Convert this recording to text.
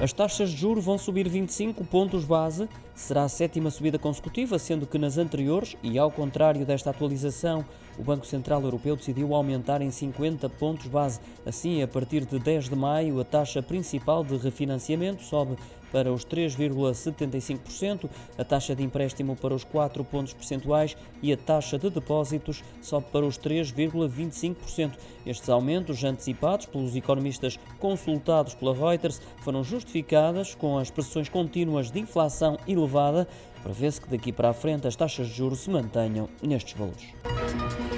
As taxas de juros vão subir 25 pontos base, será a sétima subida consecutiva, sendo que nas anteriores, e ao contrário desta atualização, o Banco Central Europeu decidiu aumentar em 50 pontos base. Assim, a partir de 10 de maio, a taxa principal de refinanciamento sobe para os 3,75%, a taxa de empréstimo para os 4 pontos percentuais e a taxa de depósitos sobe para os 3,25%. Estes aumentos, antecipados pelos economistas consultados pela Reuters, foram justificadas com as pressões contínuas de inflação elevada. Prevê-se que daqui para a frente as taxas de juros se mantenham nestes valores.